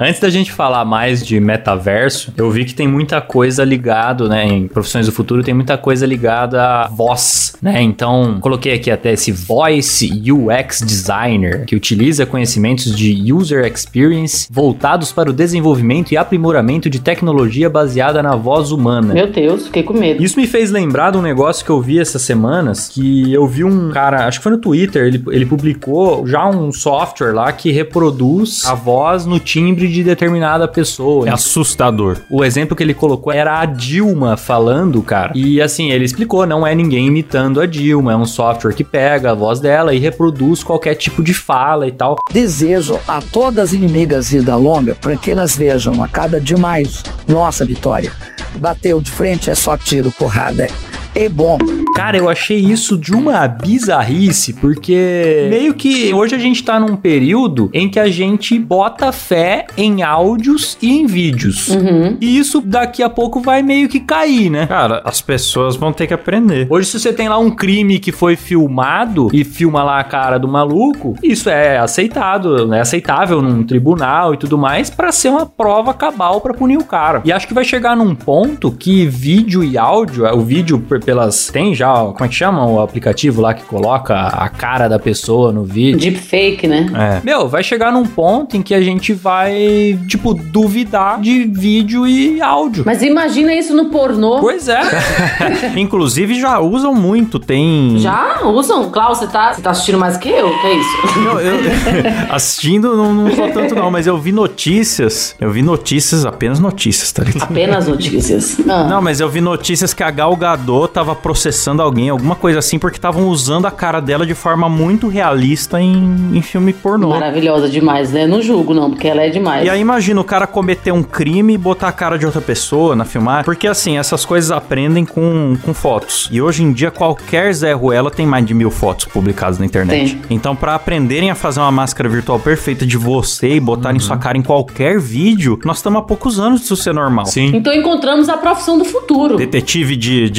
Antes da gente falar mais de metaverso, eu vi que tem muita coisa ligado, né, em profissões do futuro, tem muita coisa ligada à voz, né? Então, coloquei aqui até esse Voice UX Designer, que utiliza conhecimentos de user experience voltados para o desenvolvimento e aprimoramento de tecnologia baseada na voz humana. Meu Deus, fiquei com medo. Isso me fez lembrar de um negócio que eu vi essas semanas, que eu vi um cara, acho que foi no Twitter, ele, ele publicou já um software lá que reproduz a voz no timbre de determinada pessoa. É assustador. O exemplo que ele colocou era a Dilma falando, cara. E assim, ele explicou, não é ninguém imitando a Dilma, é um software que pega a voz dela e reproduz qualquer tipo de fala e tal. Desejo a todas as inimigas vida longa para que elas vejam a cada dia mais nossa vitória. Bateu de frente é só tiro, porrada. É bom. Cara, eu achei isso de uma bizarrice, porque meio que hoje a gente tá num período em que a gente bota fé em áudios e em vídeos. E isso daqui a pouco vai meio que cair, né? Cara, as pessoas vão ter que aprender. Hoje, se você tem lá um crime que foi filmado e filma lá a cara do maluco, isso é aceitado, é aceitável num tribunal e tudo mais pra ser uma prova cabal pra punir o cara. E acho que vai chegar num ponto que vídeo e áudio, o vídeo pelas tem já, como é que chama o aplicativo lá que coloca a cara da pessoa no vídeo? Deepfake, né? É. Meu, vai chegar num ponto em que a gente vai, tipo, duvidar de vídeo e áudio. Mas imagina isso no pornô. Pois é. Inclusive já usam muito, tem. Já usam? Klaus, você tá, você tá assistindo mais que eu? Que é isso? Não, eu- assistindo não, não sou tanto não, mas eu vi notícias. Eu vi notícias, apenas notícias, tá ligado? Apenas notícias. Ah. Não, mas eu vi notícias que a Gal Gadot tava processando alguém, alguma coisa assim, porque estavam usando a cara dela de forma muito realista em, em filme pornô. Maravilhosa demais, né? Não julgo, não, porque ela é demais. E aí imagina o cara cometer um crime e botar a cara de outra pessoa na filmagem. Porque assim, essas coisas aprendem com, com fotos. E hoje em dia qualquer Zé Ruela tem mais de mil fotos publicadas na internet. Tem. Então pra aprenderem a fazer uma máscara virtual perfeita de você e botarem sua cara em qualquer vídeo, nós estamos há poucos anos disso ser normal. Sim. Então encontramos a profissão do futuro. Detetive de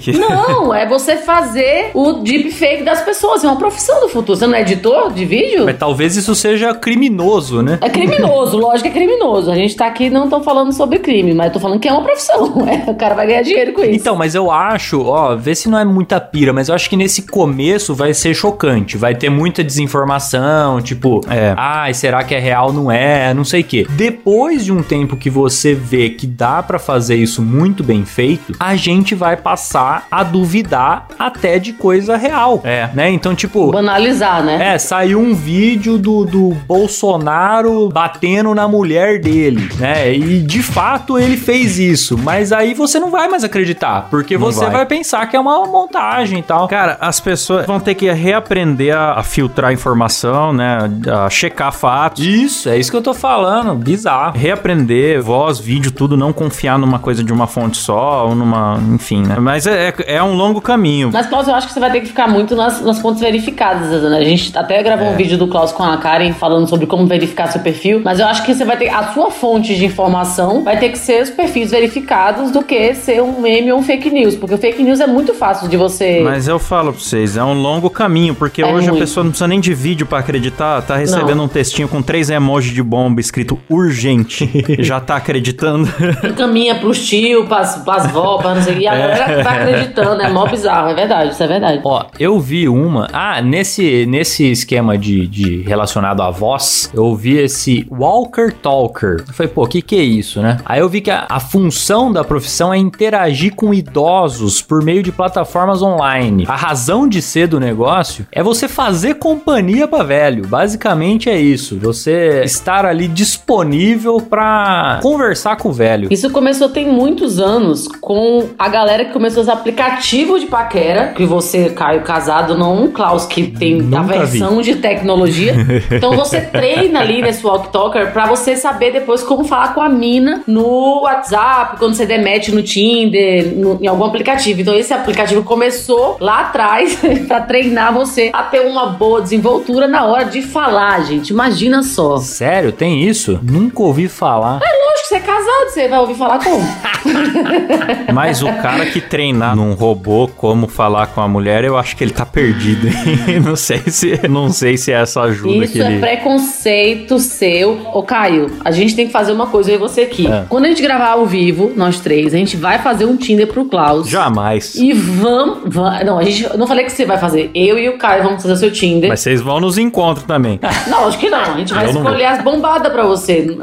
deepfake? Não, é você fazer o deepfake das pessoas. É uma profissão do futuro. Você não é editor de vídeo? Mas talvez isso seja criminoso, né? É criminoso, lógico que é criminoso. A gente tá aqui não tô falando sobre crime, mas tô falando que é uma profissão. É, o cara vai ganhar dinheiro com isso. Então, mas eu acho, ó, vê se não é muita pira, mas eu acho que nesse começo vai ser chocante. Vai ter muita desinformação, tipo, É. ai, será que é real? Não é, não sei o quê. Depois de um tempo que você vê que dá pra fazer isso muito bem feito, a gente vai passar a duvidar até de coisa real. É. Né? Então, tipo, Banalizar, né? é, saiu um vídeo do, do Bolsonaro batendo na mulher dele, né? E de fato ele fez isso, mas aí você não vai mais acreditar, porque Não você vai. vai. pensar que é uma montagem e tal. Cara, as pessoas vão ter que reaprender a, a filtrar informação, né? A checar fatos. Isso, é isso que eu tô falando, bizarro. Reaprender voz, vídeo, tudo, não confiar numa coisa de uma fonte só, ou numa. Enfim, né? Mas é, é, é um longo caminho. Mas, Klaus, eu acho que você vai ter que ficar muito nas, nas fontes verificadas. Né? A gente até gravou É. um vídeo do Klaus com a Karen falando sobre como verificar seu perfil. Mas eu acho que você vai ter. A sua fonte de informação vai ter que ser os perfis verificados do que ser um meme ou um fake news. Porque o fake news é muito fácil de você. Mas eu falo pra vocês, é um longo caminho, porque É hoje a muito. pessoa não precisa nem de vídeo pra acreditar, tá recebendo Não. um textinho com três emojis de bomba escrito urgente, já tá acreditando. Caminha pros tios, pras, pras vó, pra não sei o que. E a galera vai acreditando. É mó bizarro. É verdade, isso é verdade. Ó, eu vi uma. Ah, nesse, nesse esquema de, de relacionado à voz, eu vi esse Walker Talker. Eu falei, pô, o que, que é isso, né? Aí eu vi que a, a função da profissão é interagir com idosos por meio de plataformas online. A razão de ser do negócio é você fazer companhia pra velho. Basicamente é isso. Você estar ali disponível pra conversar com o velho. Isso começou tem muitos anos com a galera que começou os aplicativos de paquera, que você, Caio, casado, não um Klaus que tem a Nunca versão de tecnologia. Então você treina ali nesse Walk Talker pra você saber depois como falar com a mina no WhatsApp, quando você demete no Tinder, no- em algum aplicativo. Então esse aplicativo começou lá atrás pra treinar você a ter uma boa desenvoltura na hora de falar, gente. Imagina só. Sério, tem isso? Nunca ouvi falar. Lógico que você é casado, você vai ouvir falar como? Mas o cara que treinar num robô como falar com a mulher, eu acho que ele tá perdido. hein? não sei se, não sei se é essa ajuda Isso que é ele preconceito seu. Ô, Caio, a gente tem que fazer uma coisa, eu e você aqui. É. Quando a gente gravar ao vivo, nós três, a gente vai fazer um Tinder pro Klaus. jamais. E vamos. va- não, a gente. eu Não falei que você vai fazer. Eu e o Caio vamos fazer o seu Tinder. Mas vocês vão nos encontros também. Não, acho que não. A gente vai Eu não escolher as bombadas pra você.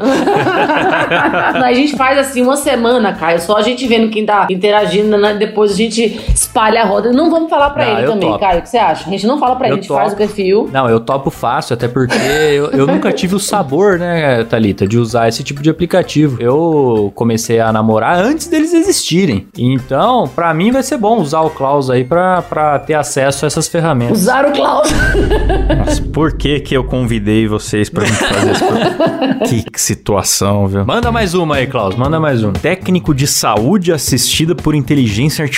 a gente faz assim uma semana, Caio. Só a gente vendo quem tá interagindo, né? depois a gente espalha a roda. Não vamos falar pra Não, ele também, topo. Caio. O que você acha? A gente não fala pra ele, a gente faz o topo. perfil. Não, eu topo fácil, até porque eu, eu nunca tive o sabor, né, Thalita, de usar esse tipo de aplicativo. Eu comecei a namorar antes deles existirem. Então, pra mim vai ser bom usar o Klaus aí pra, pra ter acesso a essas ferramentas. Usar o Klaus. Mas por que que eu convidei vocês pra gente fazer isso? que situação, viu? Manda mais uma aí, Klaus, manda mais uma. Técnico de saúde assistida por inteligência artificial.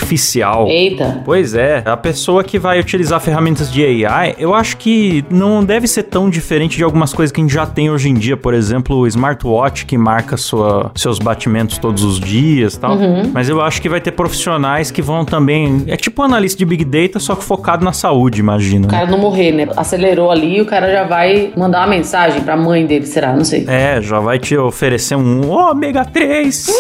Eita. Pois é, a pessoa que vai utilizar ferramentas de AI, eu acho que não deve ser tão diferente de algumas coisas que a gente já tem hoje em dia, por exemplo, o smartwatch que marca sua, seus batimentos todos os dias e tal. Mas eu acho que vai ter profissionais que vão também. É tipo um analista de Big Data, só que focado na saúde, imagina. O cara não morrer, né? Acelerou ali e o cara já vai mandar uma mensagem pra mãe dele, será? Não sei. É, já vai te oferecer um ômega 3.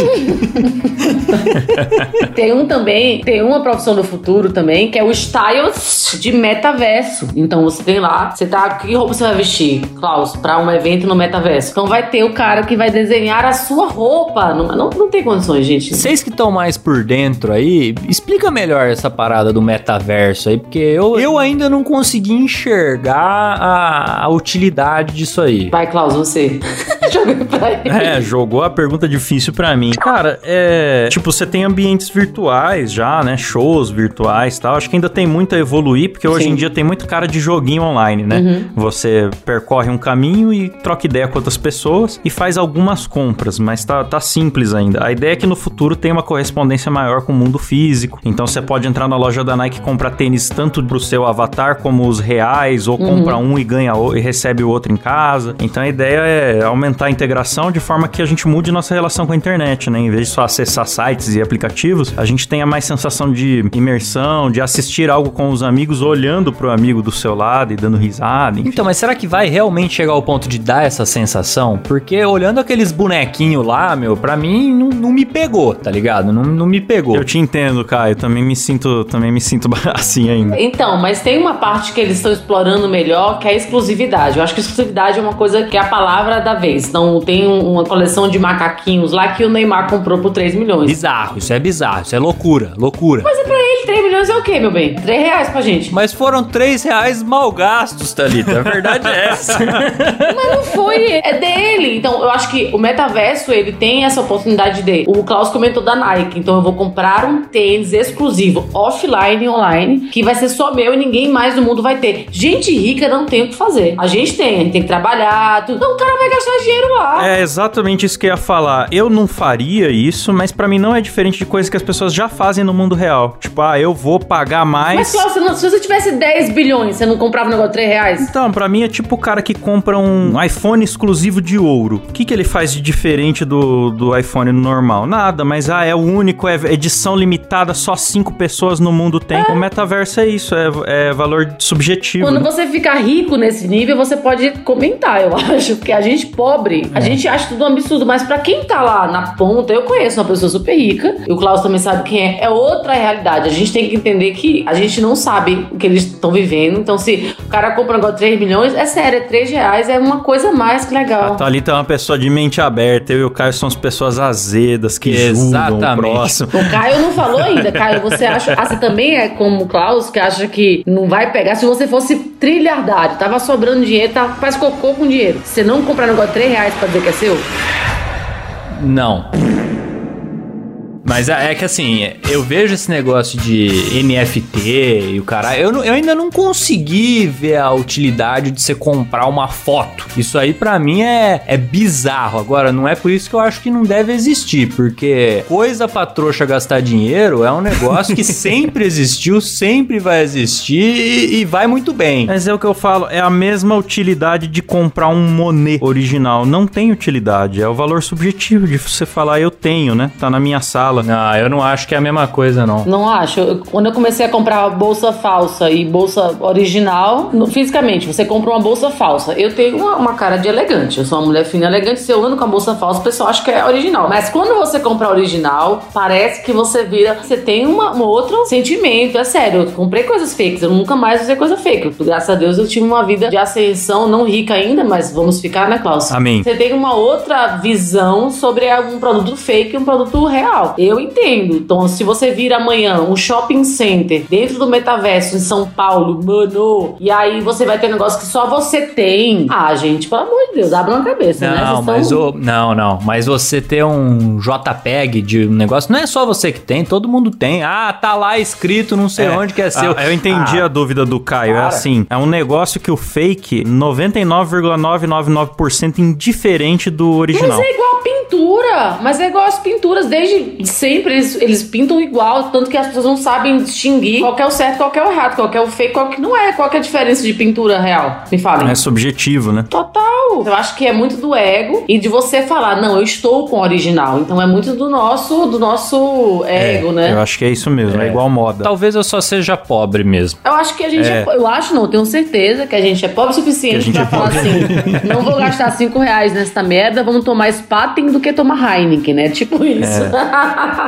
Tem um também, tem uma profissão do futuro também, que é o stylist de metaverso. Então você tem lá, você tá. Que roupa você vai vestir, Klaus, pra um evento no metaverso? Então vai ter o cara que vai desenhar a sua roupa. Não, não, não tem condições, gente. Vocês que estão mais por dentro aí, explica melhor essa parada do metaverso aí, porque eu, eu ainda não consegui enxergar a, a utilidade disso aí. Vai, Klaus, você. Joguei pra ele. É, jogou a pergunta difícil pra mim. Cara, é. Tipo, você tem ambientes virtuais já, né? Shows virtuais e tal. Acho que ainda tem muito a evoluir, porque hoje Sim. em dia tem muito cara de joguinho online, né? Você percorre um caminho e troca ideia com outras pessoas e faz algumas compras, mas tá, tá simples ainda. A ideia é que no futuro tem uma correspondência maior com o mundo físico. Então você pode entrar na loja da Nike e comprar tênis tanto pro seu avatar como os reais, ou compra um e ganha e recebe o outro em casa. Então a ideia é aumentar a integração de forma que a gente mude nossa relação com a internet, né? Em vez de só acessar sites e aplicativos, a gente tenha mais sensação de imersão, de assistir algo com os amigos, olhando pro amigo do seu lado e dando risada. enfim. Então, mas será que vai realmente chegar ao ponto de dar essa sensação? Porque olhando aqueles bonequinhos lá, meu, pra mim não, não me pegou, tá ligado? Não, não me pegou. Eu te entendo, Caio. Também me sinto, também me sinto assim ainda. Então, mas tem uma parte que eles estão explorando melhor, que é a exclusividade. Eu acho que exclusividade é uma coisa que é a palavra da vez. Então, tem um- uma coleção de macaquinhos lá que o Neymar comprou por 3 milhões. Bizarro, isso é bizarro, isso é loucura, loucura. Mas é pra ele, 3 milhões é o quê, meu bem? 3 reais pra gente. Mas foram três reais mal gastos, Thalita. A verdade é essa. Mas não foi, é dele. Então, eu acho que o metaverso, ele tem essa oportunidade de. O Klaus comentou da Nike, então eu vou comprar um tênis exclusivo, offline e online, que vai ser só meu e ninguém mais no mundo vai ter. Gente rica não tem o que fazer. A gente tem, a gente tem que trabalhar, tudo. Então o cara vai gastar dinheiro lá. É exatamente isso que eu ia falar. Eu não faria isso, mas pra mim não é diferente de coisas que as pessoas já fazem no mundo real. Tipo, ah, eu vou pagar mais. Mas, você não- se você tivesse 10 bilhões, você não comprava um negócio de 3 reais? Então, pra mim é tipo o cara que compra um iPhone exclusivo de ouro. O que, que ele faz de diferente do, do iPhone normal? Nada, mas ah, é o único, é edição limitada, só cinco pessoas no mundo tem. O metaverso é isso, é, é valor subjetivo. Quando né? você ficar rico nesse nível, você pode comentar, eu acho. Porque a gente pobre, a gente acha tudo um absurdo. Mas pra quem tá lá na ponta, eu conheço uma pessoa super rica. E o Klaus também sabe quem é. É outra realidade. A gente tem que entender que a gente não sabe o que eles estão vivendo. Então, se o cara compra um negócio de 3 milhões, é sério, é 3 reais, é uma coisa mais que A legal. Thalita é uma pessoa de mente aberta, eu e o Caio somos pessoas azedas que julgam o Exatamente. próximo. O Caio não falou ainda. Caio, você acha. Ah, você também é como o Klaus, que acha que não vai pegar. Se você fosse trilhardário, tava sobrando dinheiro, tá, faz cocô com dinheiro. Você não comprar um negócio de 3 reais pra dizer que é seu? Não. Mas é é que assim, eu vejo esse negócio de NFT e o cara. Eu, eu ainda não consegui ver a utilidade de você comprar uma foto. Isso aí pra mim é, é bizarro. Agora, não é por isso que eu acho que não deve existir, porque coisa pra trouxa gastar dinheiro é um negócio que sempre existiu, sempre vai existir e, e vai muito bem. Mas é o que eu falo, é a mesma utilidade de comprar um Monet original. Não tem utilidade, é o valor subjetivo de você falar eu tenho, né? Tá na minha sala. Não, eu não acho que é a mesma coisa, não. Não acho. Eu- quando eu comecei a comprar bolsa falsa e bolsa original, no- fisicamente, você compra uma bolsa falsa. Eu tenho uma, uma cara de elegante. Eu sou uma mulher fina elegante. Se eu ando com a bolsa falsa, o pessoal acha que é original. Mas quando você compra original, parece que você vira. Você tem uma, um outro sentimento. É sério. Eu comprei coisas fakes. Eu nunca mais usei coisa fake. Graças a Deus eu tive uma vida de ascensão, não rica ainda, mas vamos ficar, né, Klaus? Amém. Você tem uma outra visão sobre um produto fake e um produto real. Eu entendo. Então, se você vir amanhã um shopping center dentro do metaverso em São Paulo, mano, e aí você vai ter um negócio que só você tem. Ah, gente, pelo amor de Deus, abra uma cabeça, né? Não, Vocês mas tão- o, não, não. Mas você ter um JPEG de um negócio, não é só você que tem, todo mundo tem. Ah, tá lá escrito, não sei onde que é seu. Ah, eu entendi Ah, a dúvida do Caio. É para. assim: é um negócio que o fake, 99,999% indiferente do original. Mas é igual a pintura. Mas é igual as pinturas. Desde sempre eles, eles pintam igual. Tanto que as pessoas não sabem distinguir qual que é o certo, qual que é o errado, qual que é o fake, qual que não é. Qual que é a diferença de pintura real? Me falem. É subjetivo, né? Total. Eu acho que é muito do ego e de você falar, não, eu estou com o original. Então é muito do nosso, do nosso ego, né? Eu acho que é isso mesmo, é, igual moda. Talvez eu só seja pobre mesmo. Eu acho que a gente é. É. eu acho não, eu tenho certeza que a gente é pobre o suficiente pra é falar assim, não vou gastar cinco reais nessa merda, vamos tomar Spaten do que tomar Heineken, né? Tipo isso.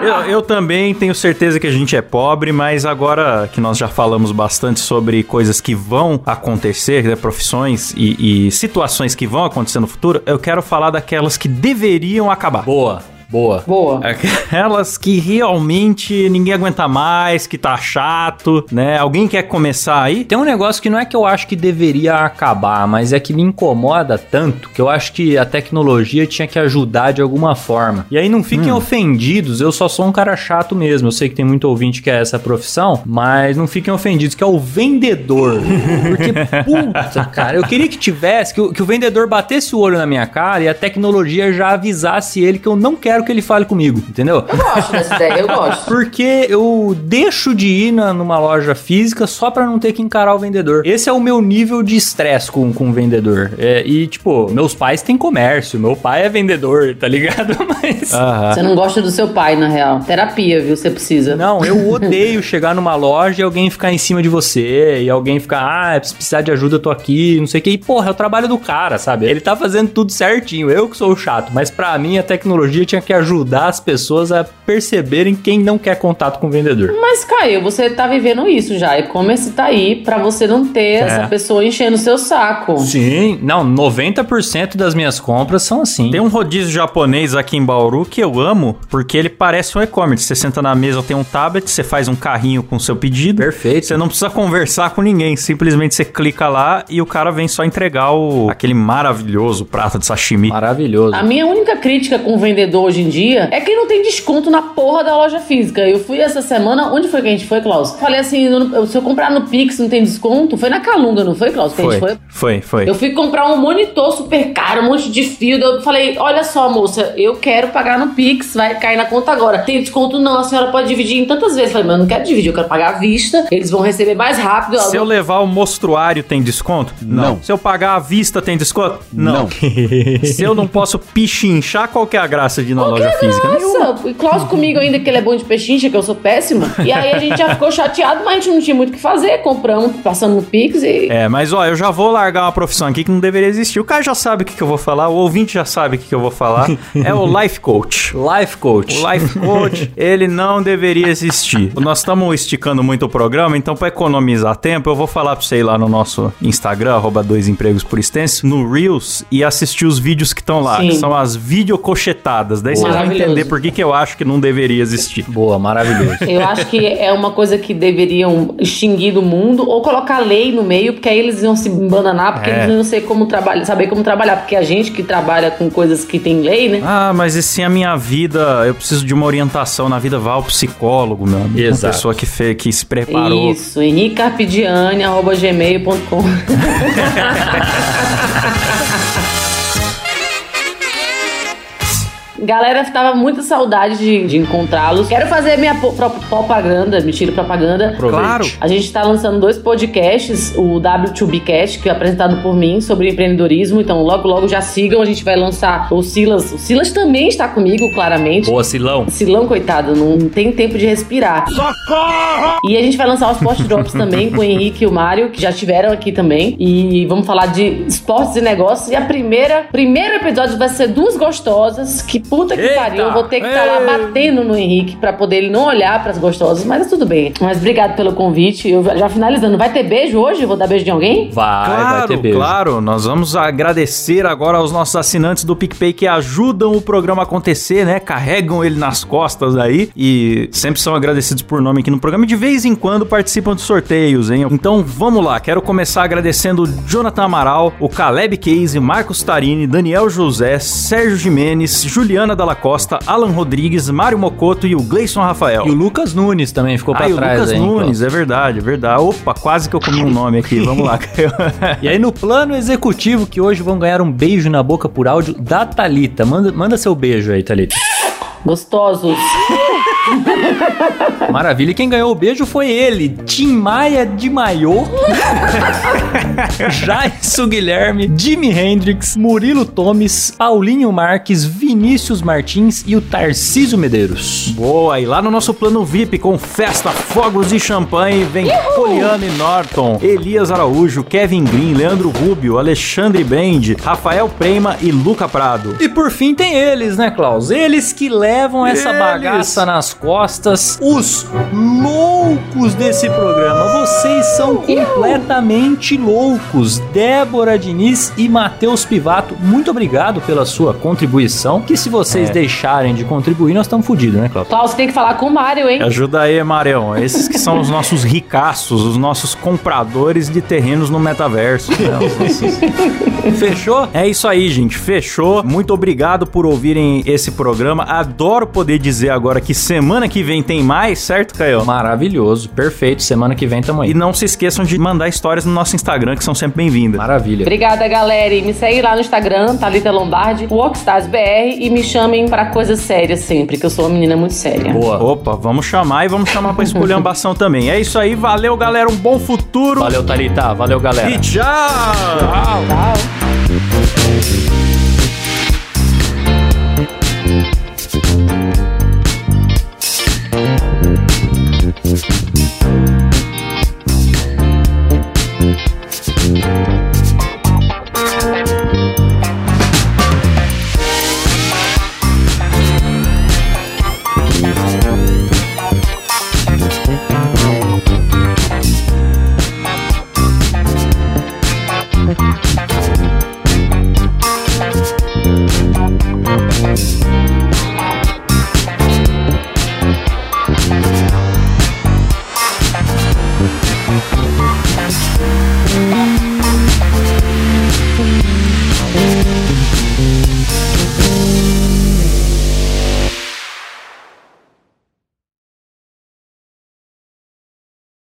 Eu, eu também tenho certeza que a gente é pobre, mas agora que nós já falamos bastante sobre coisas que vão acontecer, né, profissões e, e situações que vão acontecer no futuro, eu quero falar daquelas que deveriam acabar. Boa. Boa. Boa. Aquelas que realmente ninguém aguenta mais, que tá chato, né? Alguém quer começar aí? Tem um negócio que não é que eu acho que deveria acabar, mas é que me incomoda tanto que eu acho que a tecnologia tinha que ajudar de alguma forma. E aí não fiquem ofendidos, eu só sou um cara chato mesmo. Eu sei que tem muito ouvinte que é essa profissão, mas não fiquem ofendidos, que é o vendedor. Porque, puta, cara, eu queria que tivesse, que o, que o vendedor batesse o olho na minha cara e a tecnologia já avisasse ele que eu não quero que ele fale comigo, entendeu? Eu gosto dessa ideia, eu gosto. Porque eu deixo de ir na- numa loja física só pra não ter que encarar o vendedor. Esse é o meu nível de estresse com, com o vendedor. É, e, tipo, meus pais têm comércio, meu pai é vendedor, tá ligado? Mas. Aham. Você não gosta do seu pai, na real. Terapia, viu? Você precisa. Não, eu odeio chegar numa loja e alguém ficar em cima de você, e alguém ficar, ah, se precisar de ajuda, eu tô aqui, não sei o que. E, porra, é o trabalho do cara, sabe? Ele tá fazendo tudo certinho, eu que sou o chato. Mas pra mim, a tecnologia tinha que ajudar as pessoas a perceberem quem não quer contato com o vendedor. Mas, Caio, você tá vivendo isso já. E-commerce tá aí pra você não ter essa pessoa enchendo o seu saco. Sim, não, 90% das minhas compras são assim. Tem um rodízio japonês aqui em Bauru que eu amo, porque ele parece um e-commerce. Você senta na mesa, tem um tablet, você faz um carrinho com o seu pedido. Perfeito. Você não precisa conversar com ninguém, simplesmente você clica lá e o cara vem só entregar o aquele maravilhoso prato de sashimi. Maravilhoso. A minha única crítica com o vendedor hoje em dia é que não tem desconto na porra da loja física. Eu fui essa semana, onde foi que a gente foi, Klaus? Falei assim, no- se eu comprar no Pix não tem desconto? Foi na Calunga, não foi, Klaus? Que a gente Foi, foi? foi, foi. Eu fui comprar um monitor super caro, um monte de fio. Eu falei: Olha só, moça, eu quero pagar no Pix, vai cair na conta agora. Tem desconto? Não, a senhora pode dividir em tantas vezes. Eu falei: Mas eu não quero dividir, eu quero pagar à vista. Eles vão receber mais rápido. Se eu levar o mostruário, tem desconto? Não. Se eu pagar à vista, tem desconto? Não. Se eu não posso pichinchar, qual que é a graça de ir loja física? Nenhuma. Nossa, e Klaus comigo ainda que ele é bom de pechincha, que eu sou péssima. E aí a gente já ficou chateado, mas a gente não tinha muito o que fazer. Compramos, passando no Pix e. É, mas ó, eu já vou largar uma profissão aqui que não deveria existir. O cara já sabe o que, que eu vou falar, o ouvinte já sabe o que, que eu vou falar. é o Life Coach. Life Coach. O Life Coach, ele não deveria existir. Nós estamos esticando muito o programa, então para economizar tempo, eu vou falar pra você ir lá no nosso Instagram, arroba dois empregos por extenso, no Reels, e assistir os vídeos que estão lá, Sim. que são as videocochetadas. Daí você vai entender por que, que eu acho que não deveria existir. Boa, maravilhoso. Eu acho que é uma coisa que deveriam extinguir do mundo ou colocar lei no meio, porque aí eles iam se embananar, porque É. eles não iam ser como trabalhar, saber como trabalhar. Porque a gente que trabalha com coisas que tem lei, né? Ah, mas e se a minha vida, eu preciso de uma orientação na vida, vá ao psicólogo, meu amigo. Exato. Uma pessoa que, fez, que se preparou. Isso, henricarpidiane.gmail.com Galera, tava muita saudade de, de encontrá-los. Quero fazer minha propaganda, mentira, propaganda. Claro. A gente tá lançando dois podcasts, o W2Bcast, que é apresentado por mim, sobre empreendedorismo. Então, logo, logo já sigam. A gente vai lançar o Silas. O Silas também está comigo, claramente. Boa, Silão. Silão, coitado, não tem tempo de respirar. Socorro! E a gente vai lançar os Post Drops também com o Henrique e o Mário, que já estiveram aqui também. E vamos falar de esportes e negócios. E a primeira, primeiro episódio vai ser duas gostosas. Que puta que Eita! pariu. Eu vou ter que estar lá Ei! batendo no Henrique pra poder ele não olhar pras gostosas. Mas tudo bem. Mas obrigado pelo convite. Eu já finalizando. Vai ter beijo hoje? Vou dar beijo de alguém? Vai, vai Claro, ter beijo. claro. Nós vamos agradecer agora aos nossos assinantes do PicPay que ajudam o programa a acontecer, né? Carregam ele nas costas aí e sempre são agradecidos por nome aqui no programa e de vez em quando participam de sorteios, hein? Então vamos lá, quero começar agradecendo o Jonathan Amaral, o Caleb Case, Marcos Tarini, Daniel José, Sérgio Jimenez, Juliana Dalla Costa, Alan Rodrigues, Mário Mocoto e o Gleison Rafael. E o Lucas Nunes também ficou pra Ah, o trás Lucas aí, Nunes, é verdade, é verdade. Opa, quase que eu comi um nome aqui. Vamos lá. E aí, no plano executivo, que hoje vão ganhar um beijo na boca por áudio da Thalita. Manda, manda seu beijo aí, Thalita. Gostosos. Maravilha. E quem ganhou o beijo foi ele, Tim Maia de Maiô, Jairson Guilherme, Jimi Hendrix, Murilo Tomes, Paulinho Marques, Vinícius Martins e o Tarcísio Medeiros. Boa, e lá no nosso plano VIP com festa, fogos e champanhe, vem Poliane Norton, Elias Araújo, Kevin Green, Leandro Rubio, Alexandre Brand, Rafael Prema e Luca Prado. E por fim tem eles, né, Klaus? Eles que levam essa Eles. bagaça nas costas os loucos desse programa. Vocês são completamente loucos. Débora Diniz e Matheus Pivato, muito obrigado pela sua contribuição. Que se vocês É. deixarem de contribuir, nós estamos fodidos, né, Cláudio? Paulo, você tem que falar com o Mário, hein? Ajuda aí, Marião. Esses que são os nossos ricaços, os nossos compradores de terrenos no metaverso. né? Os nossos- Fechou? É isso aí, gente. Fechou. Muito obrigado por ouvirem esse programa. Adoro poder dizer agora que semana que vem tem mais, certo, Caio? Maravilhoso, perfeito. Semana que vem tamo aí. E não se esqueçam de mandar histórias no nosso Instagram, que são sempre bem-vindas. Maravilha. Obrigada, galera. E me segue lá no Instagram, Thalita Lombardi, WalkstarsBR, e me chamem pra coisas sérias sempre, que eu sou uma menina muito séria. Boa. Opa, vamos chamar e vamos chamar pra esculhambação também. É isso aí, valeu, galera. Um bom futuro. Valeu, Thalita. Valeu, galera. E tchau! Tchau.